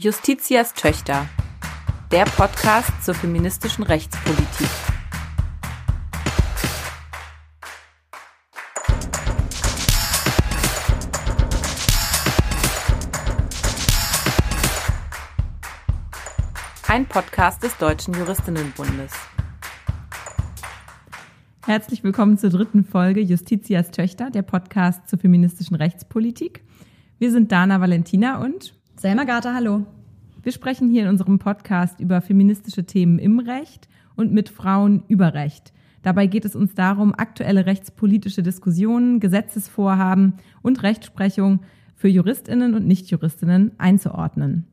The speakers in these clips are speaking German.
Justitias Töchter, der Podcast zur feministischen Rechtspolitik. Ein Podcast des Deutschen Juristinnenbundes. Herzlich willkommen zur dritten Folge Justitias Töchter, der Podcast zur feministischen Rechtspolitik. Wir sind Dana Valentina und Selma Gata, hallo. Wir sprechen hier in unserem Podcast über feministische Themen im Recht und mit Frauen über Recht. Dabei geht es uns darum, aktuelle rechtspolitische Diskussionen, Gesetzesvorhaben und Rechtsprechung für Juristinnen und Nichtjuristinnen einzuordnen.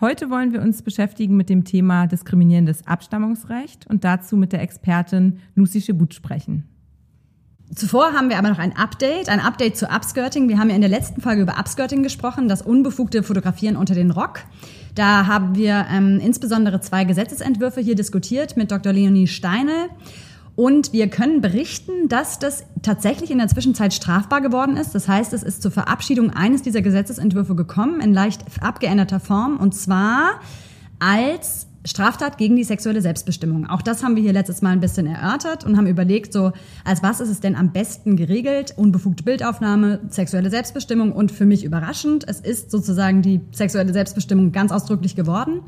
Heute wollen wir uns beschäftigen mit dem Thema diskriminierendes Abstammungsrecht und dazu mit der Expertin Lucy Schibut sprechen. Zuvor haben wir aber noch ein Update, ein Update zu Upskirting. Wir haben ja in der letzten Folge über Upskirting gesprochen, das unbefugte Fotografieren unter den Rock. Da haben wir ähm, insbesondere zwei Gesetzesentwürfe hier diskutiert mit Dr. Leonie Steine. Und wir können berichten, dass das tatsächlich in der Zwischenzeit strafbar geworden ist. Das heißt, es ist zur Verabschiedung eines dieser Gesetzesentwürfe gekommen in leicht abgeänderter Form. Und zwar als Straftat gegen die sexuelle Selbstbestimmung. Auch das haben wir hier letztes Mal ein bisschen erörtert und haben überlegt, so als was ist es denn am besten geregelt? Unbefugte Bildaufnahme, sexuelle Selbstbestimmung und für mich überraschend, es ist sozusagen die sexuelle Selbstbestimmung ganz ausdrücklich geworden.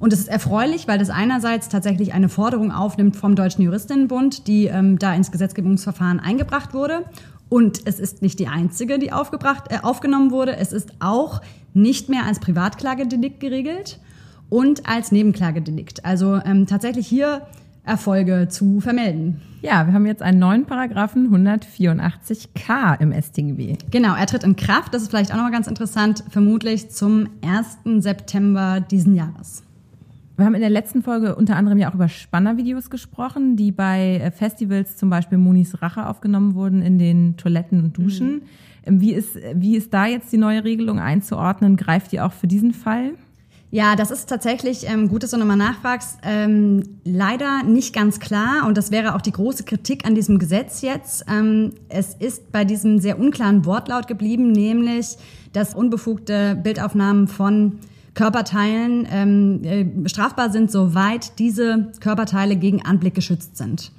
Und es ist erfreulich, weil das einerseits tatsächlich eine Forderung aufnimmt vom Deutschen Juristinnenbund, die ähm, da ins Gesetzgebungsverfahren eingebracht wurde. Und es ist nicht die einzige, die aufgebracht, äh, aufgenommen wurde. Es ist auch nicht mehr als Privatklagedelikt geregelt und als Nebenklagedelikt. Also ähm, tatsächlich hier Erfolge zu vermelden. Ja, wir haben jetzt einen neuen Paragraphen 184k im StGB. Genau, er tritt in Kraft. Das ist vielleicht auch nochmal ganz interessant, vermutlich zum 1. September diesen Jahres. Wir haben in der letzten Folge unter anderem ja auch über Spannervideos gesprochen, die bei äh, Festivals zum Beispiel Monis Rache aufgenommen wurden in den Toiletten und Duschen. Mhm. Wie ist, wie ist da jetzt die neue Regelung einzuordnen? Greift die auch für diesen Fall? Ja, das ist tatsächlich ähm, gut, dass du nochmal nachfragst. Ähm, leider nicht ganz klar und das wäre auch die große Kritik an diesem Gesetz jetzt. Ähm, es ist bei diesem sehr unklaren Wortlaut geblieben, nämlich, dass unbefugte Bildaufnahmen von Körperteilen ähm, äh, strafbar sind, soweit diese Körperteile gegen Anblick geschützt sind.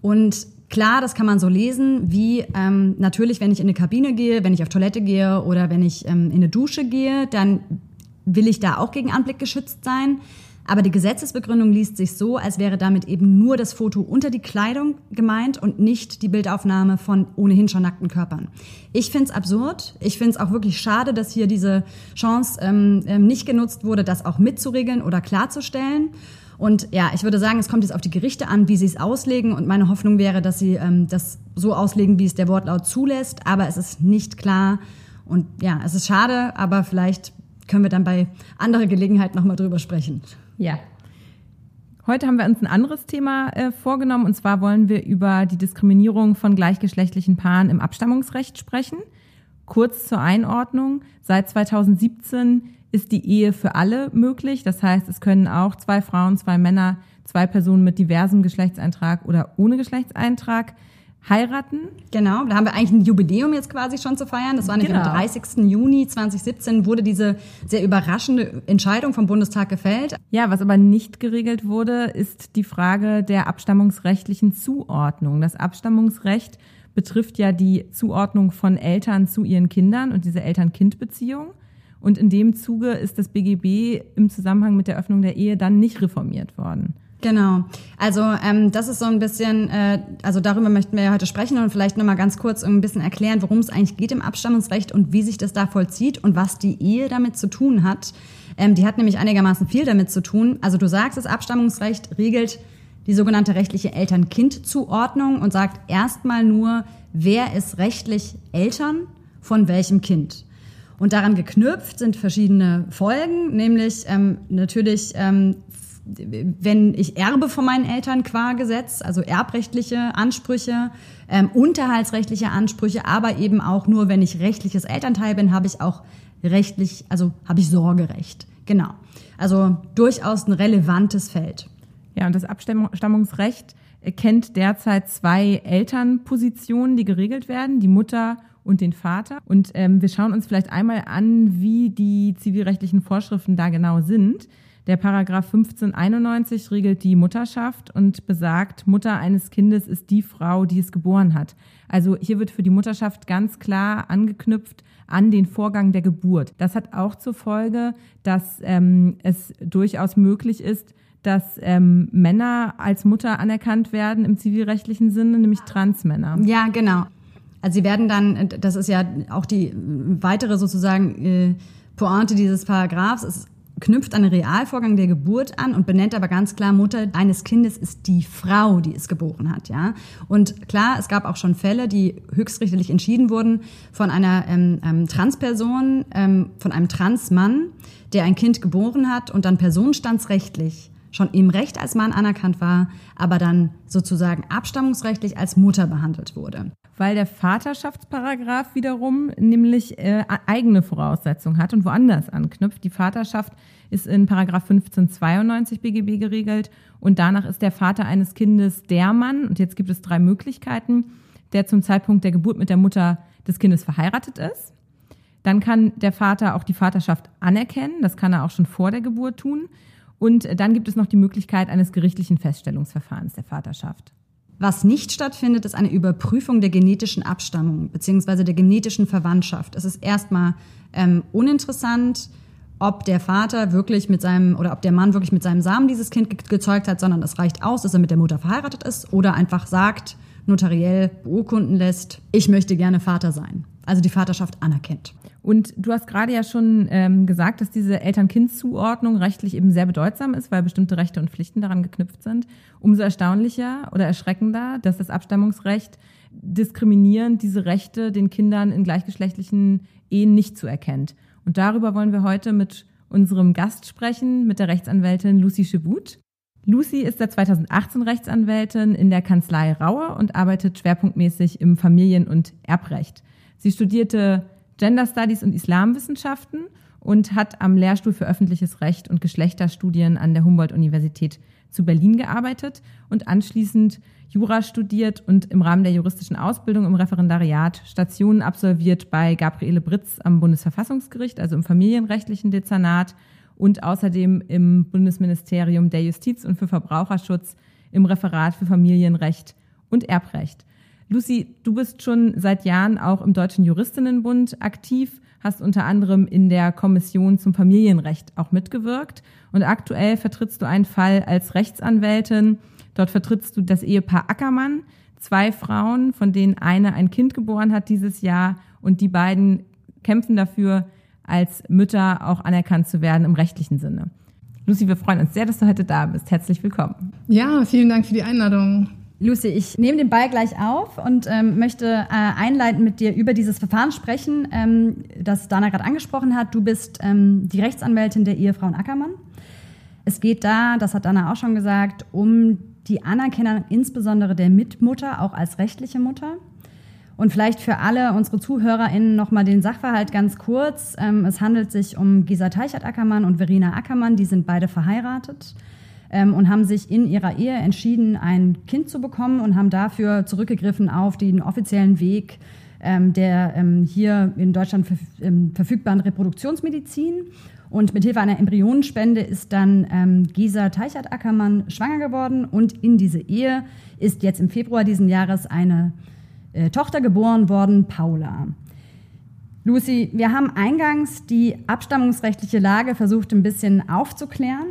Und Klar, das kann man so lesen, wie ähm, natürlich, wenn ich in eine Kabine gehe, wenn ich auf Toilette gehe oder wenn ich ähm, in eine Dusche gehe, dann will ich da auch gegen Anblick geschützt sein. Aber die Gesetzesbegründung liest sich so, als wäre damit eben nur das Foto unter die Kleidung gemeint und nicht die Bildaufnahme von ohnehin schon nackten Körpern. Ich finde es absurd. Ich finde es auch wirklich schade, dass hier diese Chance ähm, ähm, nicht genutzt wurde, das auch mitzuregeln oder klarzustellen. Und ja, ich würde sagen, es kommt jetzt auf die Gerichte an, wie sie es auslegen. Und meine Hoffnung wäre, dass sie ähm, das so auslegen, wie es der Wortlaut zulässt. Aber es ist nicht klar. Und ja, es ist schade, aber vielleicht können wir dann bei anderer Gelegenheit nochmal drüber sprechen. Ja. Heute haben wir uns ein anderes Thema äh, vorgenommen und zwar wollen wir über die Diskriminierung von gleichgeschlechtlichen Paaren im Abstammungsrecht sprechen. Kurz zur Einordnung. Seit 2017 ist die Ehe für alle möglich. Das heißt, es können auch zwei Frauen, zwei Männer, zwei Personen mit diversem Geschlechtseintrag oder ohne Geschlechtseintrag heiraten. Genau, da haben wir eigentlich ein Jubiläum jetzt quasi schon zu feiern. Das war nämlich genau. am 30. Juni 2017 wurde diese sehr überraschende Entscheidung vom Bundestag gefällt. Ja, was aber nicht geregelt wurde, ist die Frage der abstammungsrechtlichen Zuordnung. Das Abstammungsrecht betrifft ja die Zuordnung von Eltern zu ihren Kindern und diese Eltern-Kind-Beziehung. Und in dem Zuge ist das BGB im Zusammenhang mit der Öffnung der Ehe dann nicht reformiert worden. Genau. Also ähm, das ist so ein bisschen, äh, also darüber möchten wir ja heute sprechen und vielleicht nochmal ganz kurz ein bisschen erklären, worum es eigentlich geht im Abstammungsrecht und wie sich das da vollzieht und was die Ehe damit zu tun hat. Ähm, die hat nämlich einigermaßen viel damit zu tun. Also du sagst, das Abstammungsrecht regelt die sogenannte rechtliche Eltern-Kind-Zuordnung und sagt erstmal nur, wer ist rechtlich Eltern von welchem Kind. Und daran geknüpft sind verschiedene Folgen, nämlich ähm, natürlich ähm, wenn ich erbe von meinen Eltern qua Gesetz, also erbrechtliche Ansprüche, ähm, unterhaltsrechtliche Ansprüche, aber eben auch nur, wenn ich rechtliches Elternteil bin, habe ich auch rechtlich, also habe ich Sorgerecht. Genau. Also durchaus ein relevantes Feld. Ja, und das Abstammungsrecht kennt derzeit zwei Elternpositionen, die geregelt werden, die Mutter und den Vater. Und ähm, wir schauen uns vielleicht einmal an, wie die zivilrechtlichen Vorschriften da genau sind. Der Paragraph 1591 regelt die Mutterschaft und besagt, Mutter eines Kindes ist die Frau, die es geboren hat. Also hier wird für die Mutterschaft ganz klar angeknüpft an den Vorgang der Geburt. Das hat auch zur Folge, dass ähm, es durchaus möglich ist, dass ähm, Männer als Mutter anerkannt werden im zivilrechtlichen Sinne, nämlich Transmänner. Ja, genau. Also sie werden dann, das ist ja auch die weitere sozusagen äh, Pointe dieses Paragraphs, ist knüpft an den Realvorgang der Geburt an und benennt aber ganz klar, Mutter eines Kindes ist die Frau, die es geboren hat, ja. Und klar, es gab auch schon Fälle, die höchstrichterlich entschieden wurden von einer ähm, ähm, Transperson, ähm, von einem Transmann, der ein Kind geboren hat und dann personenstandsrechtlich schon im Recht als Mann anerkannt war, aber dann sozusagen abstammungsrechtlich als Mutter behandelt wurde weil der Vaterschaftsparagraph wiederum nämlich äh, eigene Voraussetzungen hat und woanders anknüpft. Die Vaterschaft ist in Paragraph 1592 BGB geregelt und danach ist der Vater eines Kindes der Mann, und jetzt gibt es drei Möglichkeiten, der zum Zeitpunkt der Geburt mit der Mutter des Kindes verheiratet ist. Dann kann der Vater auch die Vaterschaft anerkennen, das kann er auch schon vor der Geburt tun. Und dann gibt es noch die Möglichkeit eines gerichtlichen Feststellungsverfahrens der Vaterschaft. Was nicht stattfindet, ist eine Überprüfung der genetischen Abstammung bzw. der genetischen Verwandtschaft. Es ist erstmal ähm, uninteressant, ob der Vater wirklich mit seinem oder ob der Mann wirklich mit seinem Samen dieses Kind ge gezeugt hat, sondern es reicht aus, dass er mit der Mutter verheiratet ist oder einfach sagt, notariell beurkunden lässt, ich möchte gerne Vater sein. Also die Vaterschaft anerkennt. Und du hast gerade ja schon ähm, gesagt, dass diese Eltern-Kind-Zuordnung rechtlich eben sehr bedeutsam ist, weil bestimmte Rechte und Pflichten daran geknüpft sind. Umso erstaunlicher oder erschreckender, dass das Abstammungsrecht diskriminierend diese Rechte den Kindern in gleichgeschlechtlichen Ehen nicht zuerkennt. Und darüber wollen wir heute mit unserem Gast sprechen, mit der Rechtsanwältin Lucy Schibut. Lucy ist seit 2018 Rechtsanwältin in der Kanzlei Raue und arbeitet schwerpunktmäßig im Familien- und Erbrecht. Sie studierte Gender Studies und Islamwissenschaften und hat am Lehrstuhl für öffentliches Recht und Geschlechterstudien an der Humboldt-Universität zu Berlin gearbeitet und anschließend Jura studiert und im Rahmen der juristischen Ausbildung im Referendariat Stationen absolviert bei Gabriele Britz am Bundesverfassungsgericht, also im familienrechtlichen Dezernat und außerdem im Bundesministerium der Justiz und für Verbraucherschutz im Referat für Familienrecht und Erbrecht. Lucy, du bist schon seit Jahren auch im Deutschen Juristinnenbund aktiv, hast unter anderem in der Kommission zum Familienrecht auch mitgewirkt und aktuell vertrittst du einen Fall als Rechtsanwältin. Dort vertrittst du das Ehepaar Ackermann, zwei Frauen, von denen eine ein Kind geboren hat dieses Jahr und die beiden kämpfen dafür, als Mütter auch anerkannt zu werden im rechtlichen Sinne. Lucy, wir freuen uns sehr, dass du heute da bist. Herzlich willkommen. Ja, vielen Dank für die Einladung. Lucy, ich nehme den Ball gleich auf und ähm, möchte äh, einleitend mit dir über dieses Verfahren sprechen, ähm, das Dana gerade angesprochen hat. Du bist ähm, die Rechtsanwältin der Ehefrauen Ackermann. Es geht da, das hat Dana auch schon gesagt, um die Anerkennung insbesondere der Mitmutter, auch als rechtliche Mutter. Und vielleicht für alle unsere ZuhörerInnen nochmal den Sachverhalt ganz kurz. Ähm, es handelt sich um Gisa Teichert-Ackermann und Verena Ackermann. Die sind beide verheiratet ähm, und haben sich in ihrer Ehe entschieden, ein Kind zu bekommen und haben dafür zurückgegriffen auf den offiziellen Weg ähm, der ähm, hier in Deutschland verf ähm, verfügbaren Reproduktionsmedizin. Und mit Hilfe einer Embryonenspende ist dann ähm, Gisa Teichert-Ackermann schwanger geworden und in diese Ehe ist jetzt im Februar diesen Jahres eine äh, Tochter geboren worden, Paula. Lucy, wir haben eingangs die abstammungsrechtliche Lage versucht ein bisschen aufzuklären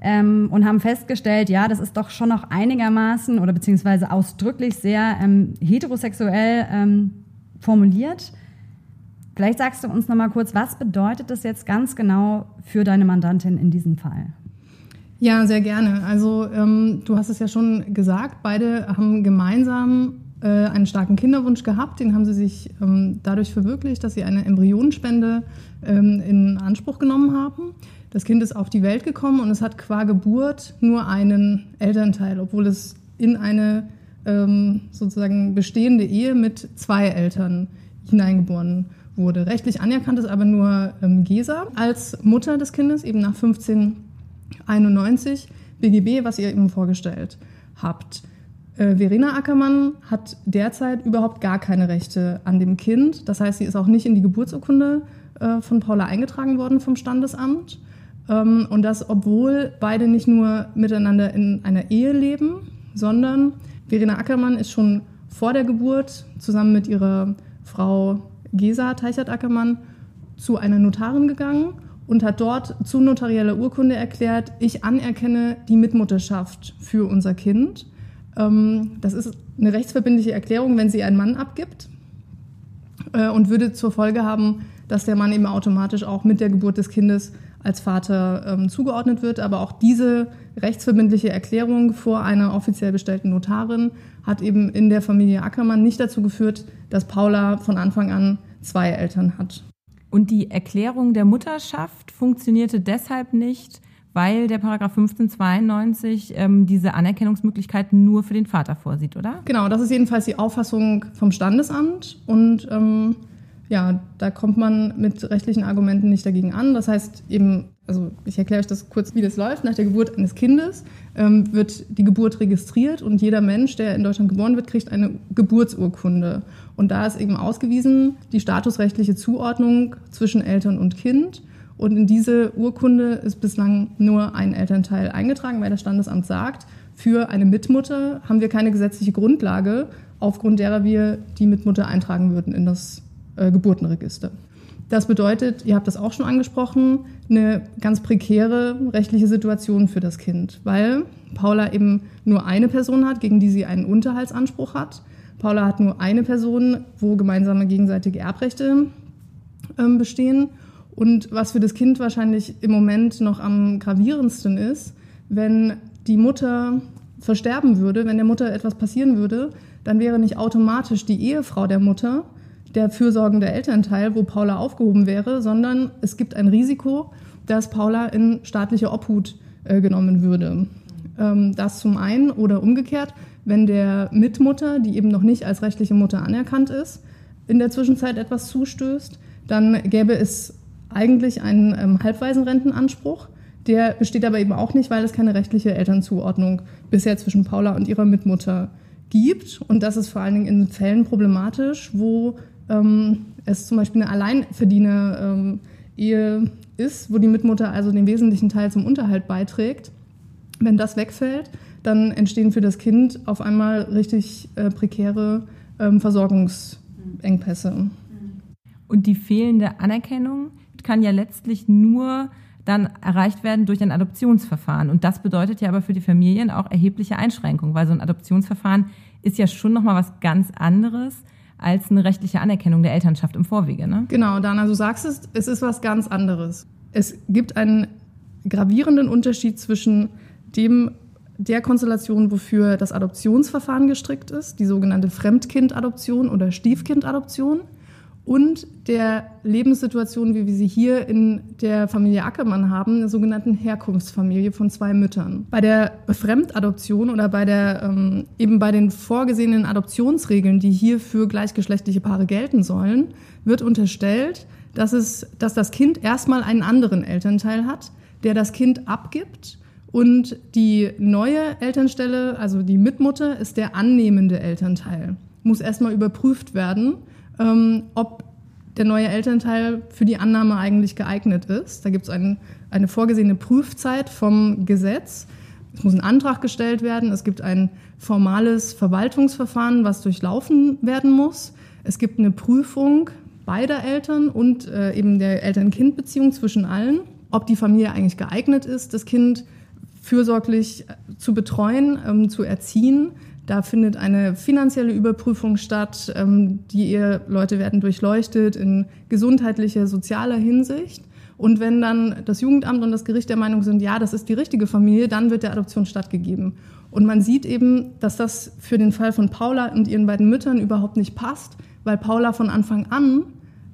ähm, und haben festgestellt, ja, das ist doch schon noch einigermaßen oder beziehungsweise ausdrücklich sehr ähm, heterosexuell ähm, formuliert. Vielleicht sagst du uns noch mal kurz, was bedeutet das jetzt ganz genau für deine Mandantin in diesem Fall? Ja, sehr gerne. Also ähm, du hast es ja schon gesagt, beide haben gemeinsam äh, einen starken Kinderwunsch gehabt. Den haben sie sich ähm, dadurch verwirklicht, dass sie eine Embryonenspende ähm, in Anspruch genommen haben. Das Kind ist auf die Welt gekommen und es hat qua Geburt nur einen Elternteil, obwohl es in eine ähm, sozusagen bestehende Ehe mit zwei Eltern hineingeboren wurde. Rechtlich anerkannt ist aber nur ähm, Gesa als Mutter des Kindes, eben nach 1591 BGB, was ihr eben vorgestellt habt. Äh, Verena Ackermann hat derzeit überhaupt gar keine Rechte an dem Kind. Das heißt, sie ist auch nicht in die Geburtsurkunde äh, von Paula eingetragen worden vom Standesamt. Ähm, und das, obwohl beide nicht nur miteinander in einer Ehe leben, sondern Verena Ackermann ist schon vor der Geburt zusammen mit ihrer Frau Gesa Teichert-Ackermann zu einer Notarin gegangen und hat dort zu notarieller Urkunde erklärt, ich anerkenne die Mitmutterschaft für unser Kind. Ähm, das ist eine rechtsverbindliche Erklärung, wenn sie einen Mann abgibt äh, und würde zur Folge haben, dass der Mann eben automatisch auch mit der Geburt des Kindes als Vater ähm, zugeordnet wird. Aber auch diese rechtsverbindliche Erklärung vor einer offiziell bestellten Notarin hat eben in der Familie Ackermann nicht dazu geführt, dass Paula von Anfang an zwei Eltern hat. Und die Erklärung der Mutterschaft funktionierte deshalb nicht, weil der Paragraph 1592 ähm, diese Anerkennungsmöglichkeit nur für den Vater vorsieht, oder? Genau, das ist jedenfalls die Auffassung vom Standesamt und ähm, ja, da kommt man mit rechtlichen Argumenten nicht dagegen an. Das heißt eben, also ich erkläre euch das kurz, wie das läuft. Nach der Geburt eines Kindes ähm, wird die Geburt registriert und jeder Mensch, der in Deutschland geboren wird, kriegt eine Geburtsurkunde. Und da ist eben ausgewiesen die statusrechtliche Zuordnung zwischen Eltern und Kind. Und in diese Urkunde ist bislang nur ein Elternteil eingetragen, weil das Standesamt sagt, für eine Mitmutter haben wir keine gesetzliche Grundlage, aufgrund derer wir die Mitmutter eintragen würden in das äh, Geburtenregister. Das bedeutet, ihr habt das auch schon angesprochen, eine ganz prekäre rechtliche Situation für das Kind, weil Paula eben nur eine Person hat, gegen die sie einen Unterhaltsanspruch hat. Paula hat nur eine Person, wo gemeinsame gegenseitige Erbrechte ähm, bestehen. Und was für das Kind wahrscheinlich im Moment noch am gravierendsten ist, wenn die Mutter versterben würde, wenn der Mutter etwas passieren würde, dann wäre nicht automatisch die Ehefrau der Mutter der fürsorgende Elternteil, wo Paula aufgehoben wäre, sondern es gibt ein Risiko, dass Paula in staatliche Obhut äh, genommen würde. Ähm, das zum einen oder umgekehrt, wenn der Mitmutter, die eben noch nicht als rechtliche Mutter anerkannt ist, in der Zwischenzeit etwas zustößt, dann gäbe es eigentlich einen ähm, Halbwaisenrentenanspruch. Der besteht aber eben auch nicht, weil es keine rechtliche Elternzuordnung bisher zwischen Paula und ihrer Mitmutter gibt. Und das ist vor allen Dingen in Fällen problematisch, wo ähm, es zum Beispiel eine Alleinverdiener-Ehe ähm, ist, wo die Mitmutter also den wesentlichen Teil zum Unterhalt beiträgt. Wenn das wegfällt, dann entstehen für das Kind auf einmal richtig äh, prekäre ähm, Versorgungsengpässe. Und die fehlende Anerkennung kann ja letztlich nur dann erreicht werden durch ein Adoptionsverfahren. Und das bedeutet ja aber für die Familien auch erhebliche Einschränkungen, weil so ein Adoptionsverfahren ist ja schon nochmal was ganz anderes als eine rechtliche Anerkennung der Elternschaft im Vorwege. Ne? Genau, Dana, du sagst es, es ist was ganz anderes. Es gibt einen gravierenden Unterschied zwischen dem der Konstellation, wofür das Adoptionsverfahren gestrickt ist, die sogenannte Fremdkindadoption oder Stiefkindadoption, und der Lebenssituation, wie wir sie hier in der Familie Ackermann haben, der sogenannten Herkunftsfamilie von zwei Müttern. Bei der Fremdadoption oder bei der ähm, eben bei den vorgesehenen Adoptionsregeln, die hier für gleichgeschlechtliche Paare gelten sollen, wird unterstellt, dass es, dass das Kind erstmal einen anderen Elternteil hat, der das Kind abgibt und die neue Elternstelle, also die Mitmutter, ist der annehmende Elternteil. Muss erstmal überprüft werden ähm, ob der neue Elternteil für die Annahme eigentlich geeignet ist. Da gibt es ein, eine vorgesehene Prüfzeit vom Gesetz. Es muss ein Antrag gestellt werden. Es gibt ein formales Verwaltungsverfahren, was durchlaufen werden muss. Es gibt eine Prüfung beider Eltern und äh, eben der Eltern-Kind-Beziehung zwischen allen, ob die Familie eigentlich geeignet ist, das Kind fürsorglich zu betreuen, ähm, zu erziehen. Da findet eine finanzielle Überprüfung statt. Ähm, die Eheleute werden durchleuchtet in gesundheitlicher, sozialer Hinsicht. Und wenn dann das Jugendamt und das Gericht der Meinung sind, ja, das ist die richtige Familie, dann wird der Adoption stattgegeben. Und man sieht eben, dass das für den Fall von Paula und ihren beiden Müttern überhaupt nicht passt, weil Paula von Anfang an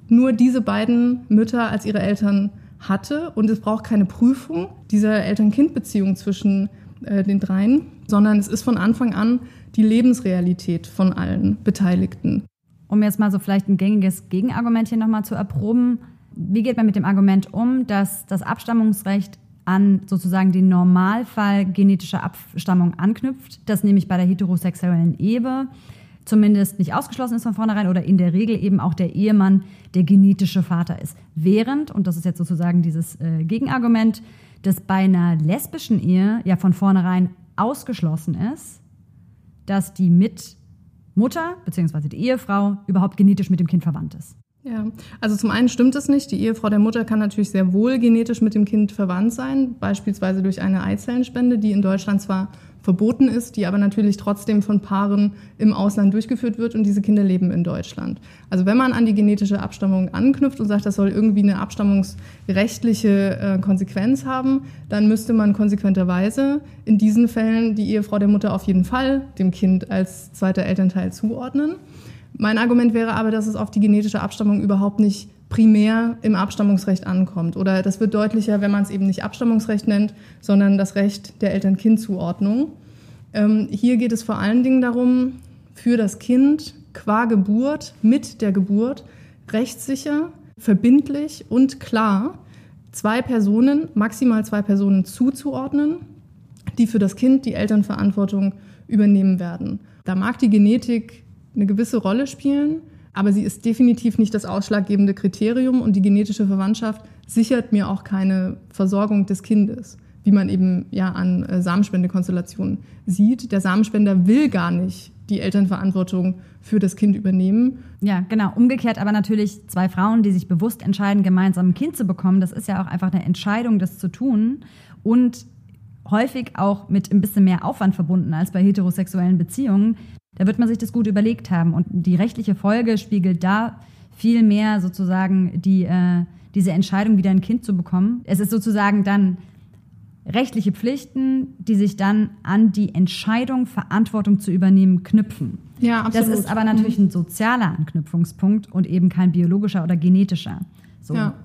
nur diese beiden Mütter als ihre Eltern hatte und es braucht keine Prüfung dieser Eltern-Kind-Beziehung zwischen äh, den dreien, sondern es ist von Anfang an die Lebensrealität von allen Beteiligten. Um jetzt mal so vielleicht ein gängiges Gegenargument hier nochmal zu erproben, wie geht man mit dem Argument um, dass das Abstammungsrecht an sozusagen den Normalfall genetischer Abstammung anknüpft, das nämlich bei der heterosexuellen Ehe zumindest nicht ausgeschlossen ist von vornherein oder in der Regel eben auch der Ehemann der genetische Vater ist. Während, und das ist jetzt sozusagen dieses äh, Gegenargument, dass bei einer lesbischen Ehe ja von vornherein ausgeschlossen ist, dass die Mitmutter bzw. die Ehefrau überhaupt genetisch mit dem Kind verwandt ist. Ja, also zum einen stimmt es nicht. Die Ehefrau der Mutter kann natürlich sehr wohl genetisch mit dem Kind verwandt sein, beispielsweise durch eine Eizellenspende, die in Deutschland zwar verboten ist, die aber natürlich trotzdem von Paaren im Ausland durchgeführt wird und diese Kinder leben in Deutschland. Also wenn man an die genetische Abstammung anknüpft und sagt, das soll irgendwie eine abstammungsrechtliche äh, Konsequenz haben, dann müsste man konsequenterweise in diesen Fällen die Ehefrau der Mutter auf jeden Fall dem Kind als zweiter Elternteil zuordnen. Mein Argument wäre aber, dass es auf die genetische Abstammung überhaupt nicht primär im Abstammungsrecht ankommt. Oder das wird deutlicher, wenn man es eben nicht Abstammungsrecht nennt, sondern das Recht der Eltern-Kind-Zuordnung. Ähm, hier geht es vor allen Dingen darum, für das Kind qua Geburt, mit der Geburt, rechtssicher, verbindlich und klar zwei Personen, maximal zwei Personen zuzuordnen, die für das Kind die Elternverantwortung übernehmen werden. Da mag die Genetik eine gewisse Rolle spielen, aber sie ist definitiv nicht das ausschlaggebende Kriterium und die genetische Verwandtschaft sichert mir auch keine Versorgung des Kindes, wie man eben ja an äh, Samenspendekonstellationen sieht. Der Samenspender will gar nicht die Elternverantwortung für das Kind übernehmen. Ja, genau. Umgekehrt aber natürlich zwei Frauen, die sich bewusst entscheiden, gemeinsam ein Kind zu bekommen. Das ist ja auch einfach eine Entscheidung, das zu tun. Und häufig auch mit ein bisschen mehr Aufwand verbunden als bei heterosexuellen Beziehungen. Da wird man sich das gut überlegt haben. Und die rechtliche Folge spiegelt da viel mehr sozusagen die, äh, diese Entscheidung, wieder ein Kind zu bekommen. Es ist sozusagen dann rechtliche Pflichten, die sich dann an die Entscheidung, Verantwortung zu übernehmen, knüpfen. Ja, absolut. Das ist aber natürlich ein sozialer Anknüpfungspunkt und eben kein biologischer oder genetischer. So. Ja.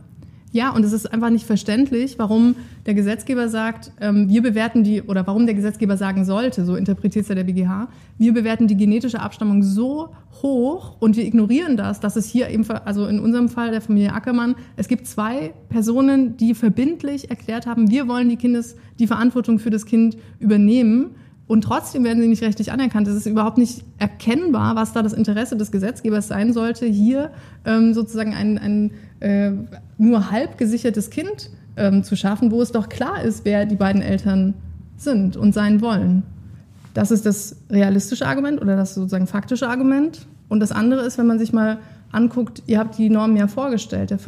Ja, und es ist einfach nicht verständlich, warum der Gesetzgeber sagt, ähm, wir bewerten die, oder warum der Gesetzgeber sagen sollte, so interpretiert es ja der BGH, wir bewerten die genetische Abstammung so hoch und wir ignorieren das, dass es hier eben, also in unserem Fall der Familie Ackermann, es gibt zwei Personen, die verbindlich erklärt haben, wir wollen die Kindes, die Verantwortung für das Kind übernehmen. Und trotzdem werden sie nicht rechtlich anerkannt. Es ist überhaupt nicht erkennbar, was da das Interesse des Gesetzgebers sein sollte, hier ähm, sozusagen ein, ein äh, nur halb gesichertes Kind ähm, zu schaffen, wo es doch klar ist, wer die beiden Eltern sind und sein wollen. Das ist das realistische Argument oder das sozusagen faktische Argument. Und das andere ist, wenn man sich mal anguckt, ihr habt die Normen ja vorgestellt, der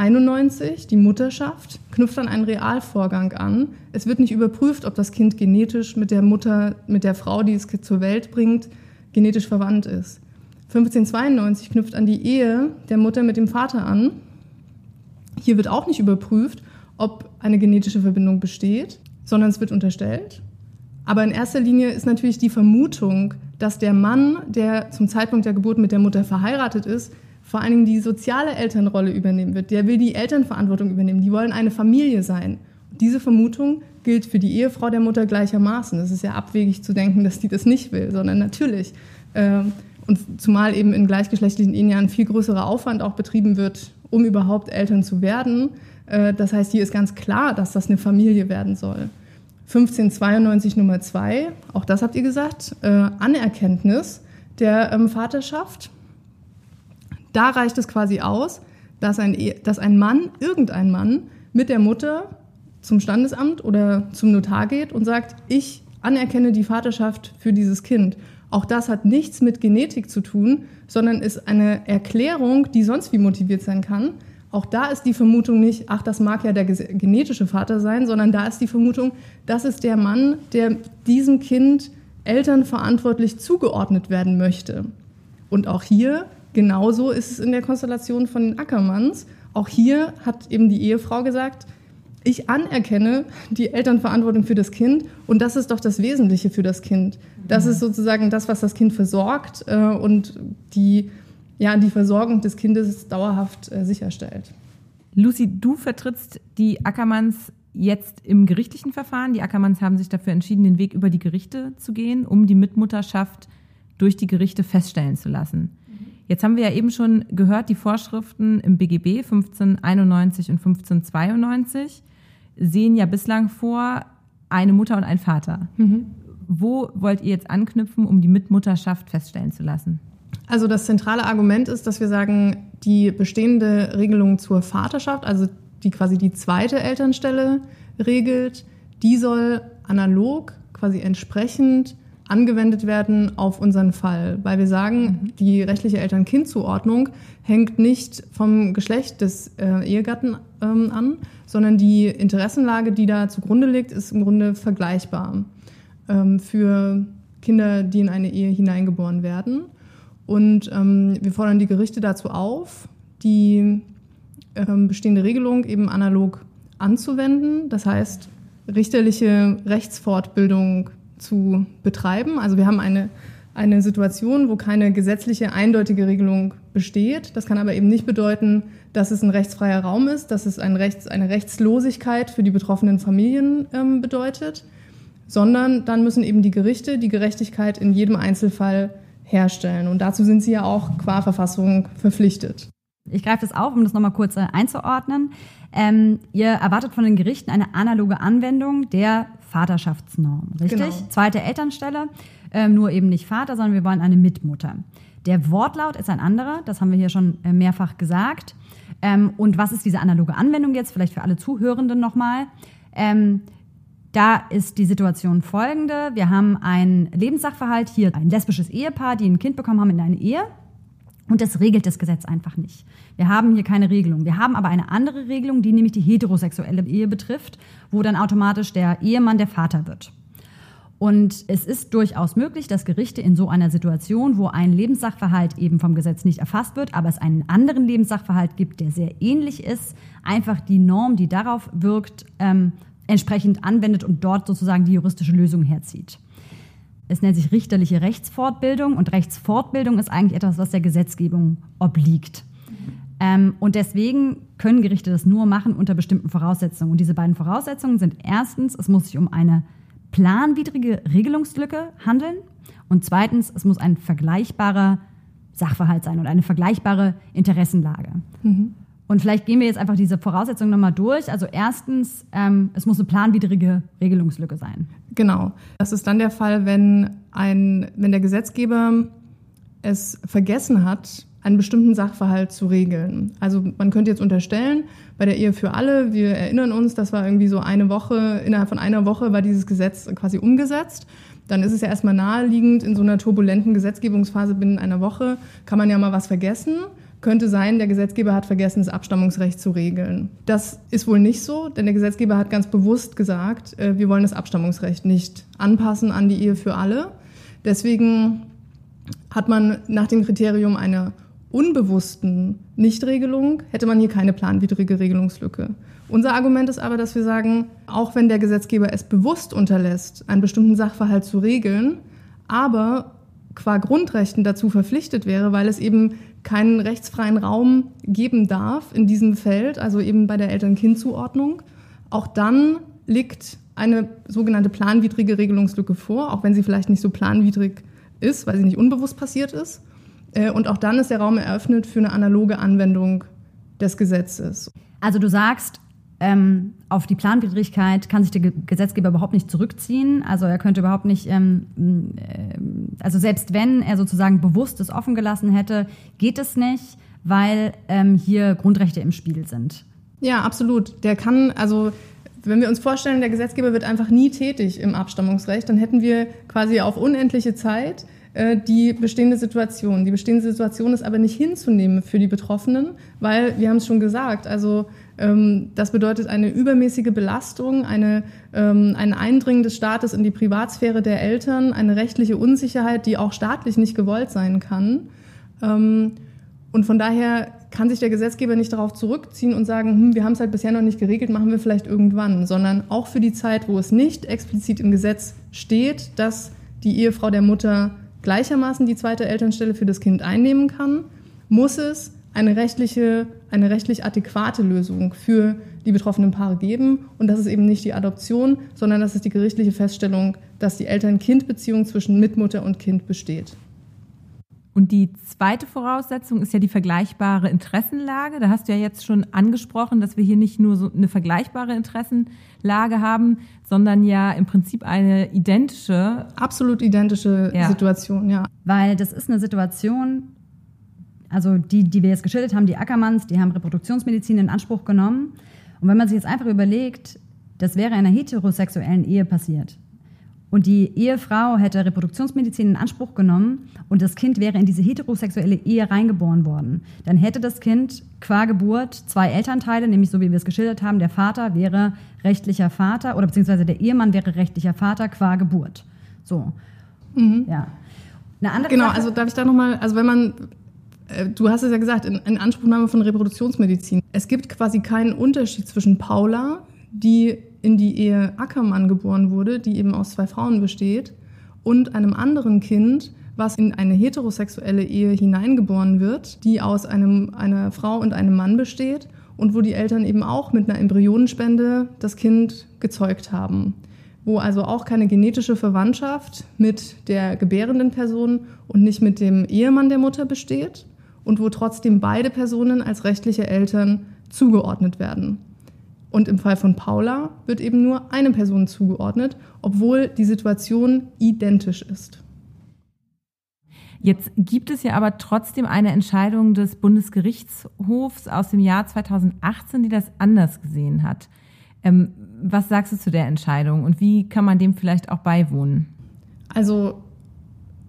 1591, die Mutterschaft, knüpft an einen Realvorgang an. Es wird nicht überprüft, ob das Kind genetisch mit der Mutter, mit der Frau, die es zur Welt bringt, genetisch verwandt ist. 1592 knüpft an die Ehe der Mutter mit dem Vater an. Hier wird auch nicht überprüft, ob eine genetische Verbindung besteht, sondern es wird unterstellt. Aber in erster Linie ist natürlich die Vermutung, dass der Mann, der zum Zeitpunkt der Geburt mit der Mutter verheiratet ist, vor allen Dingen die soziale Elternrolle übernehmen wird. Der will die Elternverantwortung übernehmen. Die wollen eine Familie sein. Diese Vermutung gilt für die Ehefrau der Mutter gleichermaßen. Es ist ja abwegig zu denken, dass die das nicht will, sondern natürlich. Äh, und zumal eben in gleichgeschlechtlichen Ehen ja ein viel größerer Aufwand auch betrieben wird, um überhaupt Eltern zu werden. Äh, das heißt, hier ist ganz klar, dass das eine Familie werden soll. 1592 Nummer 2, auch das habt ihr gesagt, äh, Anerkenntnis der ähm, Vaterschaft. Da reicht es quasi aus, dass ein, dass ein Mann, irgendein Mann, mit der Mutter zum Standesamt oder zum Notar geht und sagt, ich anerkenne die Vaterschaft für dieses Kind. Auch das hat nichts mit Genetik zu tun, sondern ist eine Erklärung, die sonst wie motiviert sein kann. Auch da ist die Vermutung nicht, ach, das mag ja der genetische Vater sein, sondern da ist die Vermutung, das ist der Mann, der diesem Kind elternverantwortlich zugeordnet werden möchte. Und auch hier, genauso ist es in der Konstellation von den Ackermanns. Auch hier hat eben die Ehefrau gesagt, ich anerkenne die Elternverantwortung für das Kind und das ist doch das Wesentliche für das Kind. Das ist sozusagen das, was das Kind versorgt äh, und die, ja, die Versorgung des Kindes dauerhaft äh, sicherstellt. Lucy, du vertrittst die Ackermanns jetzt im gerichtlichen Verfahren. Die Ackermanns haben sich dafür entschieden, den Weg über die Gerichte zu gehen, um die Mitmutterschaft durch die Gerichte feststellen zu lassen. Jetzt haben wir ja eben schon gehört, die Vorschriften im BGB 1591 und 1592 sehen ja bislang vor eine Mutter und ein Vater. Mhm. Wo wollt ihr jetzt anknüpfen, um die Mitmutterschaft feststellen zu lassen? Also das zentrale Argument ist, dass wir sagen, die bestehende Regelung zur Vaterschaft, also die quasi die zweite Elternstelle regelt, die soll analog quasi entsprechend angewendet werden auf unseren Fall, weil wir sagen, mhm. die rechtliche Eltern-Kind-Zuordnung hängt nicht vom Geschlecht des äh, Ehegatten ähm, an, sondern die Interessenlage, die da zugrunde liegt, ist im Grunde vergleichbar ähm, für Kinder, die in eine Ehe hineingeboren werden. Und ähm, wir fordern die Gerichte dazu auf, die ähm, bestehende Regelung eben analog anzuwenden. Das heißt, richterliche Rechtsfortbildung zu betreiben. Also wir haben eine, eine Situation, wo keine gesetzliche eindeutige Regelung besteht. Das kann aber eben nicht bedeuten, dass es ein rechtsfreier Raum ist, dass es ein Rechts, eine Rechtslosigkeit für die betroffenen Familien ähm, bedeutet, sondern dann müssen eben die Gerichte die Gerechtigkeit in jedem Einzelfall herstellen. Und dazu sind sie ja auch qua Verfassung verpflichtet. Ich greife das auf, um das nochmal kurz äh, einzuordnen. Ähm, ihr erwartet von den Gerichten eine analoge Anwendung der Vaterschaftsnorm, richtig? Genau. Zweite Elternstelle, ähm, nur eben nicht Vater, sondern wir wollen eine Mitmutter. Der Wortlaut ist ein anderer, das haben wir hier schon äh, mehrfach gesagt. Ähm, und was ist diese analoge Anwendung jetzt? Vielleicht für alle Zuhörenden nochmal. Ähm, da ist die Situation folgende. Wir haben einen Lebenssachverhalt, hier ein lesbisches Ehepaar, die ein Kind bekommen haben in eine Ehe. Und das regelt das Gesetz einfach nicht. Wir haben hier keine Regelung. Wir haben aber eine andere Regelung, die nämlich die heterosexuelle Ehe betrifft, wo dann automatisch der Ehemann der Vater wird. Und es ist durchaus möglich, dass Gerichte in so einer Situation, wo ein Lebenssachverhalt eben vom Gesetz nicht erfasst wird, aber es einen anderen Lebenssachverhalt gibt, der sehr ähnlich ist, einfach die Norm, die darauf wirkt, ähm, entsprechend anwendet und dort sozusagen die juristische Lösung herzieht. Es nennt sich richterliche Rechtsfortbildung und Rechtsfortbildung ist eigentlich etwas, was der Gesetzgebung obliegt. Ähm, und deswegen können Gerichte das nur machen unter bestimmten Voraussetzungen. Und diese beiden Voraussetzungen sind erstens, es muss sich um eine planwidrige Regelungslücke handeln und zweitens, es muss ein vergleichbarer Sachverhalt sein und eine vergleichbare Interessenlage. Mhm. Und vielleicht gehen wir jetzt einfach diese Voraussetzungen nochmal durch. Also erstens, ähm, es muss eine planwidrige Regelungslücke sein. Genau. Das ist dann der Fall, wenn, ein, wenn der Gesetzgeber es vergessen hat, einen bestimmten Sachverhalt zu regeln. Also man könnte jetzt unterstellen, bei der Ehe für alle, wir erinnern uns, das war irgendwie so eine Woche, innerhalb von einer Woche war dieses Gesetz quasi umgesetzt. Dann ist es ja erstmal naheliegend, in so einer turbulenten Gesetzgebungsphase binnen einer Woche kann man ja mal was vergessen könnte sein, der Gesetzgeber hat vergessen, das Abstammungsrecht zu regeln. Das ist wohl nicht so, denn der Gesetzgeber hat ganz bewusst gesagt, äh, wir wollen das Abstammungsrecht nicht anpassen an die Ehe für alle. Deswegen hat man nach dem Kriterium einer unbewussten Nichtregelung, hätte man hier keine planwidrige Regelungslücke. Unser Argument ist aber, dass wir sagen, auch wenn der Gesetzgeber es bewusst unterlässt, einen bestimmten Sachverhalt zu regeln, aber qua Grundrechten dazu verpflichtet wäre, weil es eben keinen rechtsfreien Raum geben darf in diesem Feld, also eben bei der Eltern-Kind-Zuordnung. Auch dann liegt eine sogenannte planwidrige Regelungslücke vor, auch wenn sie vielleicht nicht so planwidrig ist, weil sie nicht unbewusst passiert ist. Äh, und auch dann ist der Raum eröffnet für eine analoge Anwendung des Gesetzes. Also du sagst, ähm, auf die Planwidrigkeit kann sich der Gesetzgeber überhaupt nicht zurückziehen. Also er könnte überhaupt nicht, ähm, äh, also selbst wenn er sozusagen bewusst es offen gelassen hätte, geht es nicht, weil ähm, hier Grundrechte im Spiel sind. Ja, absolut. Der kann, also wenn wir uns vorstellen, der Gesetzgeber wird einfach nie tätig im Abstammungsrecht, dann hätten wir quasi auf unendliche Zeit die bestehende Situation. Die bestehende Situation ist aber nicht hinzunehmen für die Betroffenen, weil, wir haben es schon gesagt, also ähm, das bedeutet eine übermäßige Belastung, eine, ähm, ein Eindringen des Staates in die Privatsphäre der Eltern, eine rechtliche Unsicherheit, die auch staatlich nicht gewollt sein kann. Ähm, und von daher kann sich der Gesetzgeber nicht darauf zurückziehen und sagen, hm, wir haben es halt bisher noch nicht geregelt, machen wir vielleicht irgendwann, sondern auch für die Zeit, wo es nicht explizit im Gesetz steht, dass die Ehefrau der Mutter gleichermaßen die zweite Elternstelle für das Kind einnehmen kann, muss es eine rechtliche, eine rechtlich adäquate Lösung für die betroffenen Paare geben. Und das ist eben nicht die Adoption, sondern das ist die gerichtliche Feststellung, dass die Eltern-Kind-Beziehung zwischen Mitmutter und Kind besteht. Und die zweite Voraussetzung ist ja die vergleichbare Interessenlage. Da hast du ja jetzt schon angesprochen, dass wir hier nicht nur so eine vergleichbare Interessenlage haben, sondern ja im Prinzip eine identische. Absolut identische ja. Situation, ja. Weil das ist eine Situation, also die, die wir jetzt geschildert haben, die Ackermanns, die haben Reproduktionsmedizin in Anspruch genommen. Und wenn man sich jetzt einfach überlegt, das wäre in einer heterosexuellen Ehe passiert, und die Ehefrau hätte Reproduktionsmedizin in Anspruch genommen und das Kind wäre in diese heterosexuelle Ehe reingeboren worden, dann hätte das Kind qua Geburt zwei Elternteile, nämlich so wie wir es geschildert haben, der Vater wäre rechtlicher Vater oder beziehungsweise der Ehemann wäre rechtlicher Vater qua Geburt. So. Mhm. Ja. Eine andere genau, Sache, also darf ich da nochmal, also wenn man, äh, du hast es ja gesagt, in, in Anspruchnahme von Reproduktionsmedizin. Es gibt quasi keinen Unterschied zwischen Paula, die in die Ehe Ackermann geboren wurde, die eben aus zwei Frauen besteht, und einem anderen Kind, was in eine heterosexuelle Ehe hineingeboren wird, die aus einem, einer Frau und einem Mann besteht und wo die Eltern eben auch mit einer Embryonenspende das Kind gezeugt haben. Wo also auch keine genetische Verwandtschaft mit der gebärenden Person und nicht mit dem Ehemann der Mutter besteht und wo trotzdem beide Personen als rechtliche Eltern zugeordnet werden. Und im Fall von Paula wird eben nur eine Person zugeordnet, obwohl die Situation identisch ist. Jetzt gibt es ja aber trotzdem eine Entscheidung des Bundesgerichtshofs aus dem Jahr 2018, die das anders gesehen hat. Ähm, was sagst du zu der Entscheidung und wie kann man dem vielleicht auch beiwohnen? Also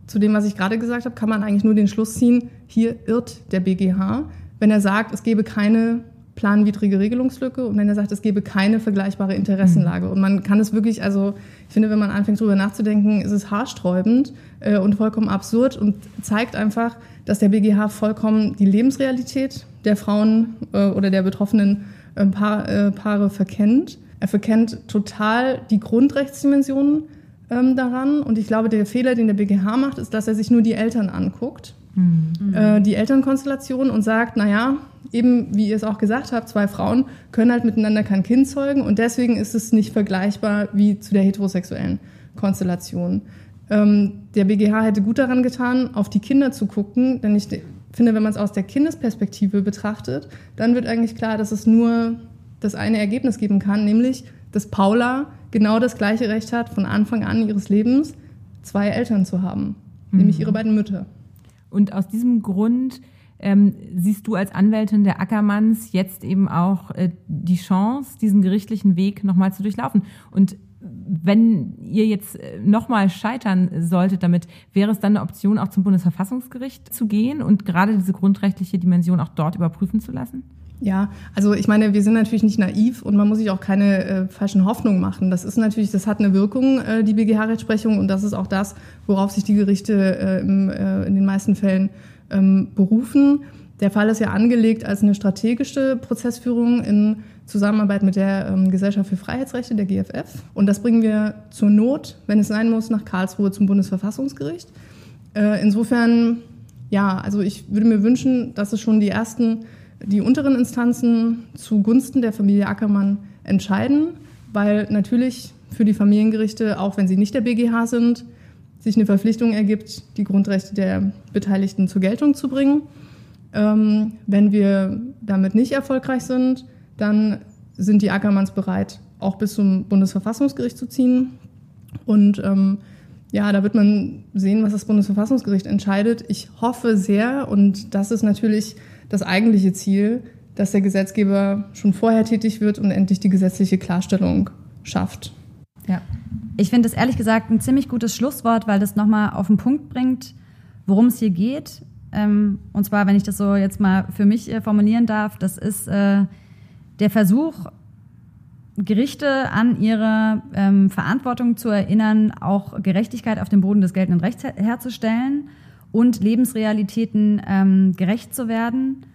zu dem, was ich gerade gesagt habe, kann man eigentlich nur den Schluss ziehen, hier irrt der BGH, wenn er sagt, es gebe keine planwidrige Regelungslücke und wenn er sagt, es gebe keine vergleichbare Interessenlage. Mhm. Und man kann es wirklich, also ich finde, wenn man anfängt darüber nachzudenken, ist es haarsträubend äh, und vollkommen absurd und zeigt einfach, dass der BGH vollkommen die Lebensrealität der Frauen äh, oder der betroffenen äh, Paar, äh, Paare verkennt. Er verkennt total die Grundrechtsdimensionen ähm, daran. Und ich glaube, der Fehler, den der BGH macht, ist, dass er sich nur die Eltern anguckt mhm. äh, die Elternkonstellation und sagt, naja, eben wie ihr es auch gesagt habt, zwei Frauen können halt miteinander kein Kind zeugen und deswegen ist es nicht vergleichbar wie zu der heterosexuellen Konstellation. Ähm, der BGH hätte gut daran getan, auf die Kinder zu gucken, denn ich finde, wenn man es aus der Kindesperspektive betrachtet, dann wird eigentlich klar, dass es nur das eine Ergebnis geben kann, nämlich, dass Paula genau das gleiche Recht hat, von Anfang an ihres Lebens zwei Eltern zu haben, mhm. nämlich ihre beiden Mütter. Und aus diesem Grund ähm, siehst du als Anwältin der Ackermanns jetzt eben auch äh, die Chance, diesen gerichtlichen Weg nochmal zu durchlaufen. Und wenn ihr jetzt äh, nochmal scheitern solltet damit, wäre es dann eine Option, auch zum Bundesverfassungsgericht zu gehen und gerade diese grundrechtliche Dimension auch dort überprüfen zu lassen? Ja, also ich meine, wir sind natürlich nicht naiv und man muss sich auch keine äh, falschen Hoffnungen machen. Das ist natürlich, das hat eine Wirkung, äh, die BGH-Rechtsprechung, und das ist auch das, worauf sich die Gerichte äh, im, äh, in den meisten Fällen ähm, berufen. Der Fall ist ja angelegt als eine strategische Prozessführung in Zusammenarbeit mit der ähm, Gesellschaft für Freiheitsrechte, der GFF. Und das bringen wir zur Not, wenn es sein muss, nach Karlsruhe zum Bundesverfassungsgericht. Äh, insofern, ja, also ich würde mir wünschen, dass es schon die ersten die unteren Instanzen zugunsten der Familie Ackermann entscheiden, weil natürlich für die Familiengerichte, auch wenn sie nicht der BGH sind, sich eine Verpflichtung ergibt, die Grundrechte der Beteiligten zur Geltung zu bringen. Ähm, wenn wir damit nicht erfolgreich sind, dann sind die Ackermanns bereit, auch bis zum Bundesverfassungsgericht zu ziehen. Und ähm, ja, da wird man sehen, was das Bundesverfassungsgericht entscheidet. Ich hoffe sehr, und das ist natürlich das eigentliche Ziel, dass der Gesetzgeber schon vorher tätig wird und endlich die gesetzliche Klarstellung schafft. Ja. Ich finde es ehrlich gesagt ein ziemlich gutes Schlusswort, weil das nochmal auf den Punkt bringt, worum es hier geht. Ähm, und zwar, wenn ich das so jetzt mal für mich äh, formulieren darf, das ist äh, der Versuch, Gerichte an ihre ähm, Verantwortung zu erinnern, auch Gerechtigkeit auf dem Boden des geltenden Rechts herzustellen und Lebensrealitäten ähm, gerecht zu werden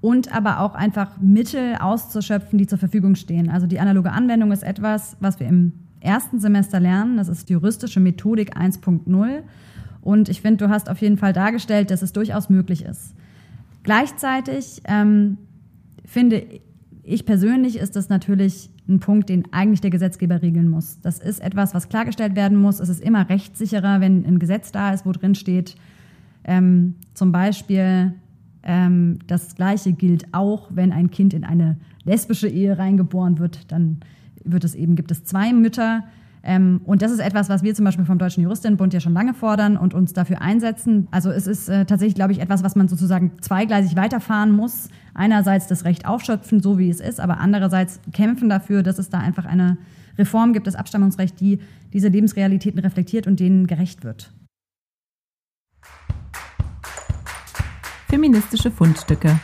und aber auch einfach Mittel auszuschöpfen, die zur Verfügung stehen. Also die analoge Anwendung ist etwas, was wir im ersten Semester lernen. Das ist juristische Methodik 1.0. Und ich finde, du hast auf jeden Fall dargestellt, dass es durchaus möglich ist. Gleichzeitig ähm, finde ich persönlich, ist das natürlich ein Punkt, den eigentlich der Gesetzgeber regeln muss. Das ist etwas, was klargestellt werden muss. Es ist immer rechtssicherer, wenn ein Gesetz da ist, wo drin steht, Ähm, zum Beispiel ähm, das Gleiche gilt auch, wenn ein Kind in eine lesbische Ehe reingeboren wird, dann wird es eben, gibt es zwei Mütter. Ähm, und das ist etwas, was wir zum Beispiel vom Deutschen Juristinnenbund ja schon lange fordern und uns dafür einsetzen. Also es ist äh, tatsächlich, glaube ich, etwas, was man sozusagen zweigleisig weiterfahren muss. Einerseits das Recht aufschöpfen, so wie es ist, aber andererseits kämpfen dafür, dass es da einfach eine Reform gibt, das Abstammungsrecht, die diese Lebensrealitäten reflektiert und denen gerecht wird. Feministische Fundstücke.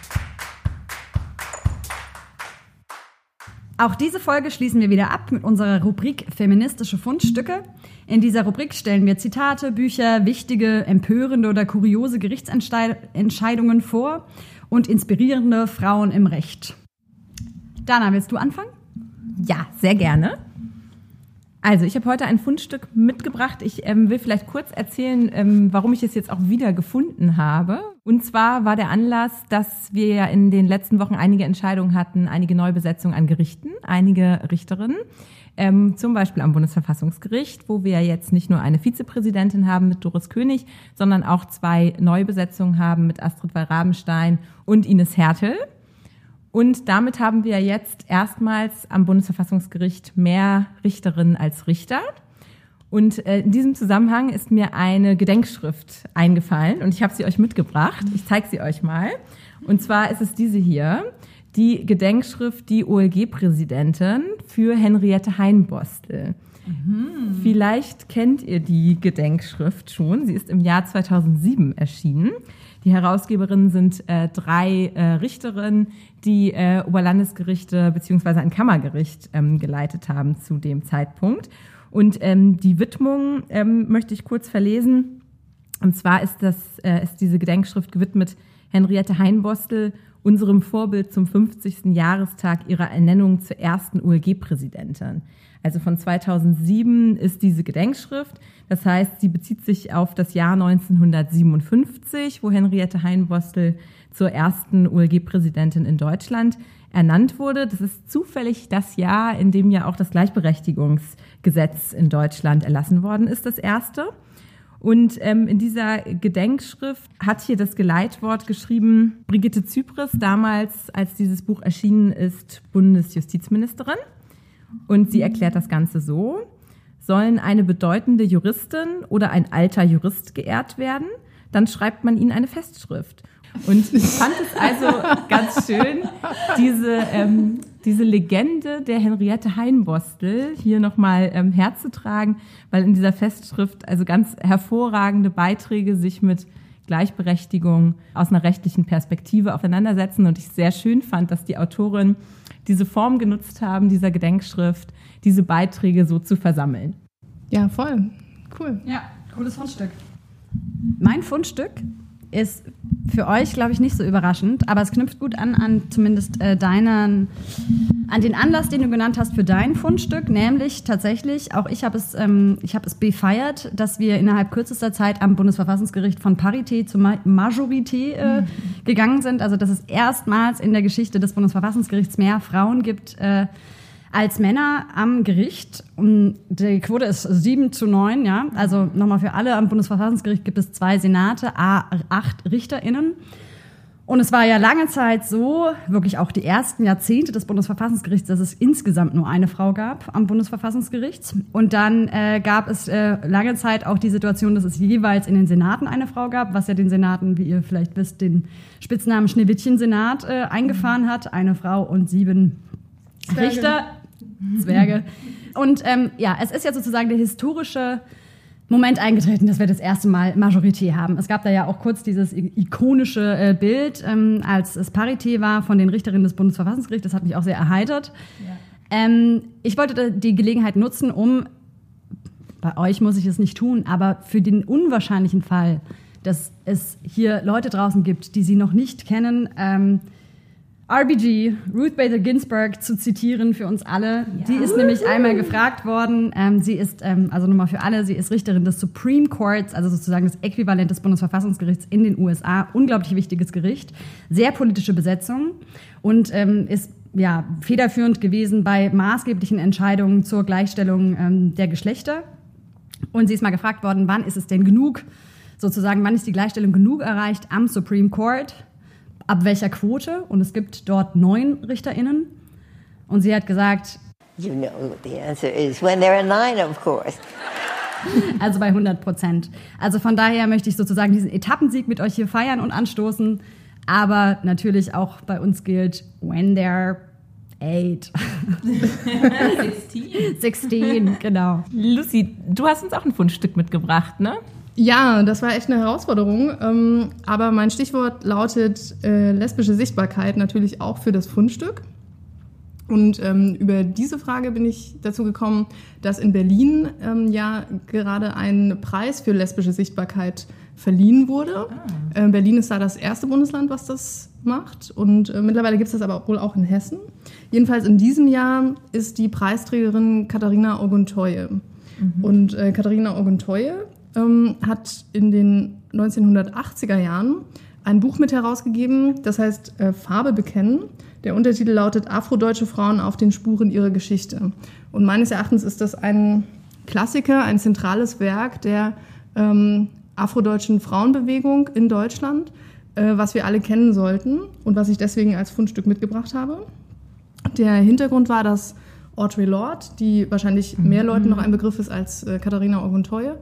Auch diese Folge schließen wir wieder ab mit unserer Rubrik Feministische Fundstücke. In dieser Rubrik stellen wir Zitate, Bücher, wichtige, empörende oder kuriose Gerichtsentscheidungen vor und inspirierende Frauen im Recht. Dana, willst du anfangen? Ja, sehr gerne. Also, ich habe heute ein Fundstück mitgebracht. Ich ähm, will vielleicht kurz erzählen, ähm, warum ich es jetzt auch wieder gefunden habe. Und zwar war der Anlass, dass wir ja in den letzten Wochen einige Entscheidungen hatten, einige Neubesetzungen an Gerichten, einige Richterinnen, ähm, zum Beispiel am Bundesverfassungsgericht, wo wir jetzt nicht nur eine Vizepräsidentin haben mit Doris König, sondern auch zwei Neubesetzungen haben mit Astrid Wall-Rabenstein und Ines Hertel. Und damit haben wir jetzt erstmals am Bundesverfassungsgericht mehr Richterinnen als Richter. Und äh, in diesem Zusammenhang ist mir eine Gedenkschrift eingefallen und ich habe sie euch mitgebracht. Ich zeige sie euch mal. Und zwar ist es diese hier, die Gedenkschrift Die OLG-Präsidentin für Henriette Heinbostel. Mhm. Vielleicht kennt ihr die Gedenkschrift schon. Sie ist im Jahr 2007 erschienen. Die Herausgeberinnen sind äh, drei äh, Richterinnen, die äh, Oberlandesgerichte beziehungsweise ein Kammergericht ähm, geleitet haben zu dem Zeitpunkt. Und ähm, die Widmung ähm, möchte ich kurz verlesen. Und zwar ist, das, äh, ist diese Gedenkschrift gewidmet Henriette Heinbostel, unserem Vorbild zum 50. Jahrestag ihrer Ernennung zur ersten OLG-Präsidentin. Also von 2007 ist diese Gedenkschrift. Das heißt, sie bezieht sich auf das Jahr 1957, wo Henriette Heinbostel zur ersten OLG-Präsidentin in Deutschland ernannt wurde. Das ist zufällig das Jahr, in dem ja auch das Gleichberechtigungsgesetz in Deutschland erlassen worden ist, das erste. Und ähm, in dieser Gedenkschrift hat hier das Geleitwort geschrieben Brigitte Zypris, damals, als dieses Buch erschienen ist, Bundesjustizministerin. Und sie erklärt das Ganze so. Sollen eine bedeutende Juristin oder ein alter Jurist geehrt werden, dann schreibt man ihnen eine Festschrift. Und ich fand es also ganz schön, diese, ähm, diese Legende der Henriette Heinbostel hier nochmal ähm, herzutragen, weil in dieser Festschrift also ganz hervorragende Beiträge sich mit Gleichberechtigung aus einer rechtlichen Perspektive auseinandersetzen. Und ich sehr schön fand, dass die Autorin diese Form genutzt haben, dieser Gedenkschrift, diese Beiträge so zu versammeln. Ja, voll. Cool. Ja, cooles Fundstück. Mein Fundstück ist für euch, glaube ich, nicht so überraschend, aber es knüpft gut an an zumindest äh, deinen, an den Anlass, den du genannt hast für dein Fundstück, nämlich tatsächlich, auch ich habe es, ähm, ich habe es befeiert, dass wir innerhalb kürzester Zeit am Bundesverfassungsgericht von Parität zu Ma Majorité äh, mhm. gegangen sind. Also dass es erstmals in der Geschichte des Bundesverfassungsgerichts mehr Frauen gibt. Äh, als Männer am Gericht. Und die Quote ist sieben zu neun, ja. Also nochmal für alle am Bundesverfassungsgericht gibt es zwei Senate, a acht RichterInnen. Und es war ja lange Zeit so, wirklich auch die ersten Jahrzehnte des Bundesverfassungsgerichts, dass es insgesamt nur eine Frau gab am Bundesverfassungsgericht. Und dann äh, gab es äh, lange Zeit auch die Situation, dass es jeweils in den Senaten eine Frau gab, was ja den Senaten, wie ihr vielleicht wisst, den Spitznamen Schneewittchen-Senat äh, eingefahren hat. Eine Frau und sieben Richter Zwerge. Und ähm, ja, es ist ja sozusagen der historische Moment eingetreten, dass wir das erste Mal Majorité haben. Es gab da ja auch kurz dieses ikonische äh, Bild, ähm, als es Parité war von den Richterinnen des Bundesverfassungsgerichts. Das hat mich auch sehr erheitert. Ja. Ähm, ich wollte die Gelegenheit nutzen, um, bei euch muss ich es nicht tun, aber für den unwahrscheinlichen Fall, dass es hier Leute draußen gibt, die sie noch nicht kennen, ähm, RBG, Ruth Bader Ginsburg, zu zitieren für uns alle. Ja. Die ist nämlich einmal gefragt worden. Ähm, sie ist, ähm, also nochmal für alle, sie ist Richterin des Supreme Courts, also sozusagen das Äquivalent des Bundesverfassungsgerichts in den USA. Unglaublich wichtiges Gericht. Sehr politische Besetzung und ähm, ist ja, federführend gewesen bei maßgeblichen Entscheidungen zur Gleichstellung ähm, der Geschlechter. Und sie ist mal gefragt worden, wann ist es denn genug? sozusagen, wann ist die Gleichstellung genug erreicht am Supreme Court, ab welcher Quote. Und es gibt dort neun RichterInnen. Und sie hat gesagt, You know what the answer is when there are nine, of course. also bei 100 Prozent. Also von daher möchte ich sozusagen diesen Etappensieg mit euch hier feiern und anstoßen. Aber natürlich auch bei uns gilt, when there eight. 16. 16, genau. Lucy, du hast uns auch ein Fundstück mitgebracht, ne? Ja, das war echt eine Herausforderung. Ähm, aber mein Stichwort lautet äh, lesbische Sichtbarkeit natürlich auch für das Fundstück. Und ähm, über diese Frage bin ich dazu gekommen, dass in Berlin ähm, ja gerade ein Preis für lesbische Sichtbarkeit verliehen wurde. Ah. Äh, Berlin ist da das erste Bundesland, was das macht. Und äh, mittlerweile gibt es das aber wohl auch in Hessen. Jedenfalls in diesem Jahr ist die Preisträgerin Katharina Oguntoye. Mhm. Und äh, Katharina Oguntoye ähm, hat in den 1980er Jahren ein Buch mit herausgegeben, das heißt äh, Farbe bekennen. Der Untertitel lautet Afrodeutsche Frauen auf den Spuren ihrer Geschichte. Und meines Erachtens ist das ein Klassiker, ein zentrales Werk der ähm, afrodeutschen Frauenbewegung in Deutschland, äh, was wir alle kennen sollten und was ich deswegen als Fundstück mitgebracht habe. Der Hintergrund war, dass Audre Lorde, die wahrscheinlich mehr Leuten noch ein Begriff ist als äh, Katharina Oguntoye, ähm,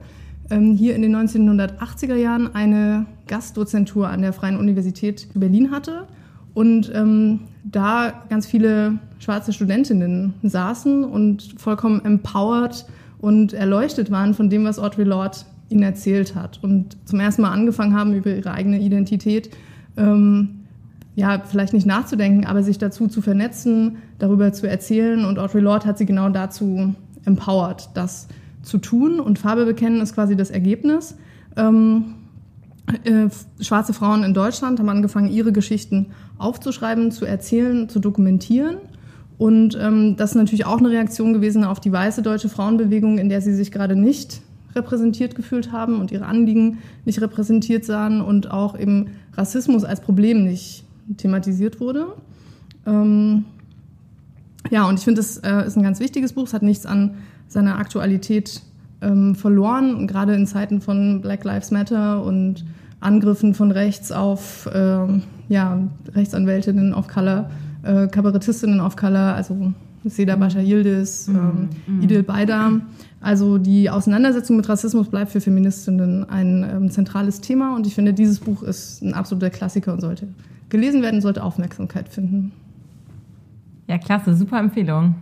hier in den 1980er Jahren eine Gastdozentur an der Freien Universität Berlin hatte und ähm, da ganz viele schwarze Studentinnen saßen und vollkommen empowered und erleuchtet waren von dem, was Audre Lorde ihnen erzählt hat und zum ersten Mal angefangen haben, über ihre eigene Identität ähm, ja, vielleicht nicht nachzudenken, aber sich dazu zu vernetzen, darüber zu erzählen. Und Audre Lorde hat sie genau dazu empowered, das zu tun. Und Farbe bekennen ist quasi das Ergebnis. Ähm, äh, schwarze Frauen in Deutschland haben angefangen, ihre Geschichten aufzuschreiben, zu erzählen, zu dokumentieren. Und ähm, das ist natürlich auch eine Reaktion gewesen auf die weiße deutsche Frauenbewegung, in der sie sich gerade nicht repräsentiert gefühlt haben und ihre Anliegen nicht repräsentiert sahen und auch eben Rassismus als Problem nicht thematisiert wurde. Ähm, ja, und ich finde, es äh, ist ein ganz wichtiges Buch. Es hat nichts an seiner Aktualität ähm, verloren. Und gerade in Zeiten von Black Lives Matter und Angriffen von rechts auf äh, ja, Rechtsanwältinnen of Color, äh, Kabarettistinnen of Color, also Seda Bascha Yildiz, mhm. ähm, mhm. Idil Baydar. Also die Auseinandersetzung mit Rassismus bleibt für Feministinnen ein ähm, zentrales Thema und ich finde, dieses Buch ist ein absoluter Klassiker und sollte gelesen werden, sollte Aufmerksamkeit finden. Ja, klasse, super Empfehlung.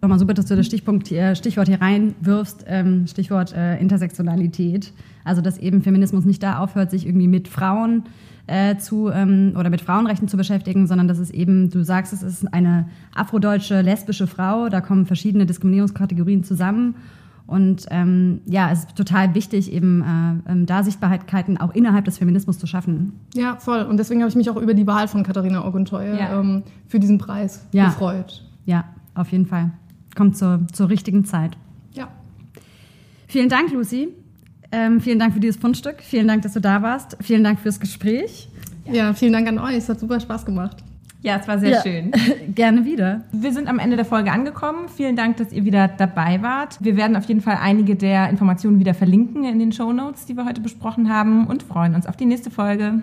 Nochmal super, dass du das Stichpunkt, Stichwort hier reinwirfst, ähm, Stichwort äh, Intersektionalität. Also, dass eben Feminismus nicht da aufhört, sich irgendwie mit Frauen äh, zu ähm, oder mit Frauenrechten zu beschäftigen, sondern dass es eben, du sagst, es ist eine afrodeutsche lesbische Frau, da kommen verschiedene Diskriminierungskategorien zusammen und ähm, ja, es ist total wichtig, eben äh, ähm, da Sichtbarkeiten auch innerhalb des Feminismus zu schaffen. Ja, voll. Und deswegen habe ich mich auch über die Wahl von Katharina Oguntoye ja. ähm, für diesen Preis ja. gefreut. Ja, auf jeden Fall. Kommt zur, zur richtigen Zeit. Ja. Vielen Dank, Lucy. Ähm, vielen Dank für dieses Fundstück. Vielen Dank, dass du da warst. Vielen Dank fürs Gespräch. Ja, ja vielen Dank an euch. Es hat super Spaß gemacht. Ja, es war sehr ja. schön. Gerne wieder. Wir sind am Ende der Folge angekommen. Vielen Dank, dass ihr wieder dabei wart. Wir werden auf jeden Fall einige der Informationen wieder verlinken in den Show Notes, die wir heute besprochen haben und freuen uns auf die nächste Folge.